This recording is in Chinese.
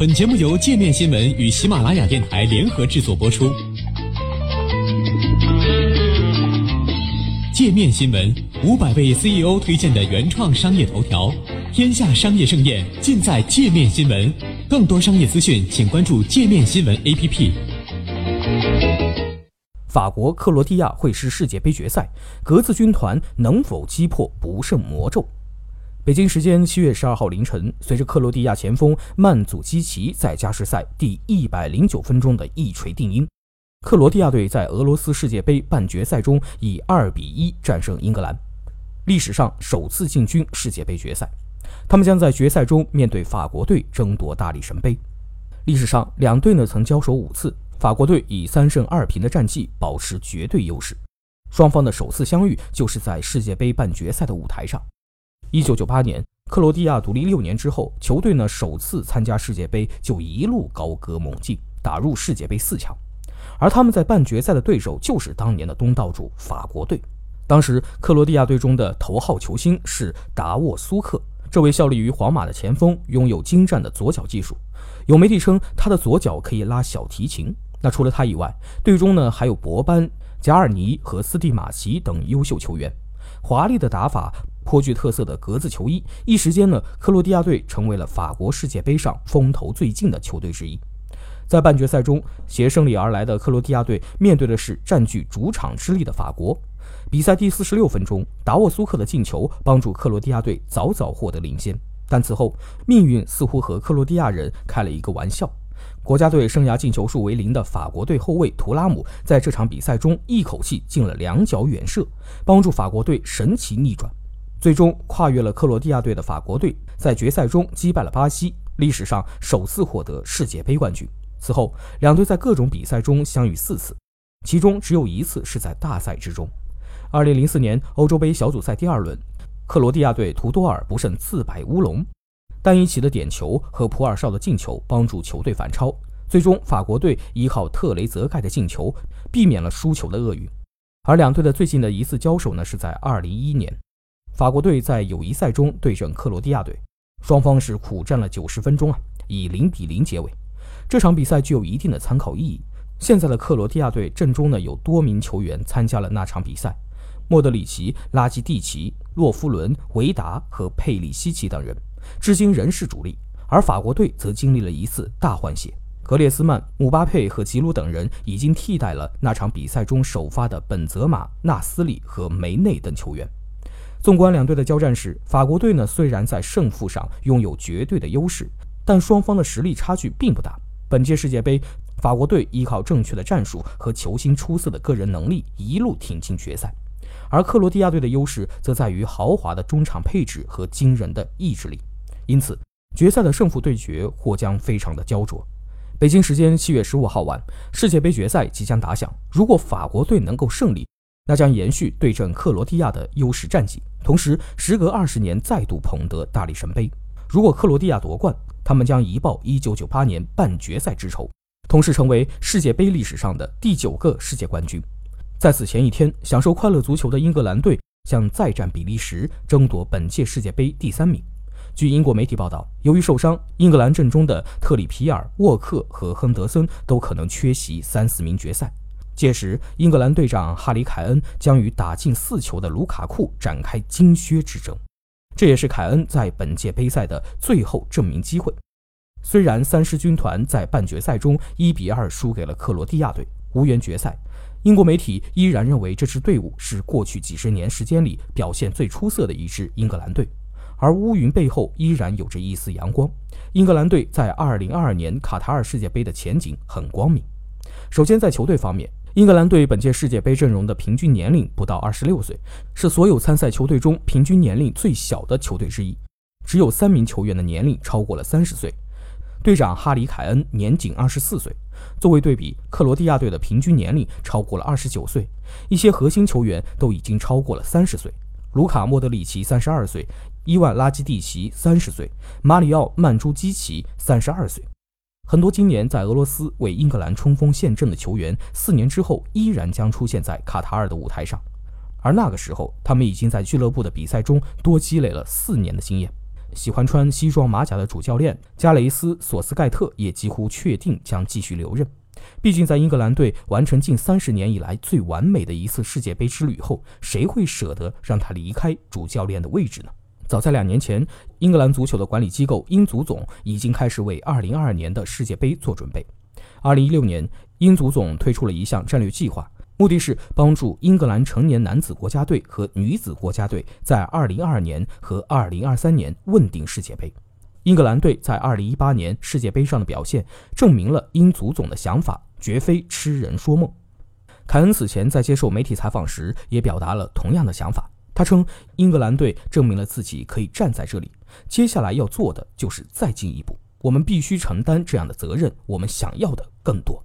本节目由界面新闻与喜马拉雅电台联合制作播出。界面新闻五百位 CEO 推荐的原创商业头条，天下商业盛宴尽在界面新闻。更多商业资讯，请关注界面新闻 APP。法国克罗地亚会师世界杯决赛，格子军团能否击破不胜魔咒？北京时间七月十二号凌晨，随着克罗地亚前锋曼祖基奇在加时赛第一百零九分钟的一锤定音，克罗地亚队在俄罗斯世界杯半决赛中以二比一战胜英格兰，历史上首次进军世界杯决赛。他们将在决赛中面对法国队争夺大力神杯。历史上两队呢曾交手五次，法国队以三胜二平的战绩保持绝对优势。双方的首次相遇就是在世界杯半决赛的舞台上。一九九八年，克罗地亚独立六年之后，球队呢首次参加世界杯就一路高歌猛进，打入世界杯四强。而他们在半决赛的对手就是当年的东道主法国队。当时克罗地亚队中的头号球星是达沃苏克，这位效力于皇马的前锋拥有精湛的左脚技术，有媒体称他的左脚可以拉小提琴。那除了他以外，队中呢还有博班、贾尔尼和斯蒂马奇等优秀球员，华丽的打法。颇具特色的格子球衣，一时间呢，克罗地亚队成为了法国世界杯上风头最劲的球队之一。在半决赛中，携胜利而来的克罗地亚队面对的是占据主场之力的法国。比赛第四十六分钟，达沃苏克的进球帮助克罗地亚队早早获得领先，但此后命运似乎和克罗地亚人开了一个玩笑。国家队生涯进球数为零的法国队后卫图拉姆在这场比赛中一口气进了两脚远射，帮助法国队神奇逆转。最终跨越了克罗地亚队的法国队，在决赛中击败了巴西，历史上首次获得世界杯冠军。此后，两队在各种比赛中相遇四次，其中只有一次是在大赛之中。二零零四年欧洲杯小组赛第二轮，克罗地亚队图多尔不慎自摆乌龙，丹伊奇的点球和普尔绍的进球帮助球队反超，最终法国队依靠特雷泽盖的进球避免了输球的厄运。而两队的最近的一次交手呢，是在二零一一年。法国队在友谊赛中对阵克罗地亚队，双方是苦战了九十分钟啊，以零比零结尾。这场比赛具有一定的参考意义。现在的克罗地亚队阵中呢有多名球员参加了那场比赛，莫德里奇、拉基蒂奇、洛夫伦、维达和佩里西奇等人，至今仍是主力。而法国队则经历了一次大换血，格列斯曼、姆巴佩和吉鲁等人已经替代了那场比赛中首发的本泽马、纳斯里和梅内等球员。纵观两队的交战时，法国队呢虽然在胜负上拥有绝对的优势，但双方的实力差距并不大。本届世界杯，法国队依靠正确的战术和球星出色的个人能力一路挺进决赛，而克罗地亚队的优势则在于豪华的中场配置和惊人的意志力。因此，决赛的胜负对决或将非常的焦灼。北京时间七月十五号晚，世界杯决赛即将打响。如果法国队能够胜利，那将延续对阵克罗地亚的优势战绩，同时时隔二十年再度捧得大力神杯。如果克罗地亚夺冠，他们将一报1998年半决赛之仇，同时成为世界杯历史上的第九个世界冠军。在此前一天，享受快乐足球的英格兰队将再战比利时，争夺本届世界杯第三名。据英国媒体报道，由于受伤，英格兰阵中的特里皮尔、沃克和亨德森都可能缺席三四名决赛。届时，英格兰队长哈里·凯恩将与打进四球的卢卡库展开金靴之争，这也是凯恩在本届杯赛的最后证明机会。虽然三狮军团在半决赛中一比二输给了克罗地亚队，无缘决赛，英国媒体依然认为这支队伍是过去几十年时间里表现最出色的一支英格兰队。而乌云背后依然有着一丝阳光，英格兰队在2022年卡塔尔世界杯的前景很光明。首先，在球队方面。英格兰队本届世界杯阵容的平均年龄不到二十六岁，是所有参赛球队中平均年龄最小的球队之一。只有三名球员的年龄超过了三十岁，队长哈里·凯恩年仅二十四岁。作为对比，克罗地亚队的平均年龄超过了二十九岁，一些核心球员都已经超过了三十岁。卢卡·莫德里奇三十二岁，伊万·拉基蒂奇三十岁，马里奥·曼朱基奇三十二岁。很多今年在俄罗斯为英格兰冲锋陷阵的球员，四年之后依然将出现在卡塔尔的舞台上，而那个时候，他们已经在俱乐部的比赛中多积累了四年的经验。喜欢穿西装马甲的主教练加雷斯·索斯盖特也几乎确定将继续留任。毕竟，在英格兰队完成近三十年以来最完美的一次世界杯之旅后，谁会舍得让他离开主教练的位置呢？早在两年前，英格兰足球的管理机构英足总已经开始为2022年的世界杯做准备。2016年，英足总推出了一项战略计划，目的是帮助英格兰成年男子国家队和女子国家队在2022年和2023年问鼎世界杯。英格兰队在2018年世界杯上的表现，证明了英足总的想法绝非痴人说梦。凯恩此前在接受媒体采访时也表达了同样的想法。他称，英格兰队证明了自己可以站在这里，接下来要做的就是再进一步。我们必须承担这样的责任，我们想要的更多。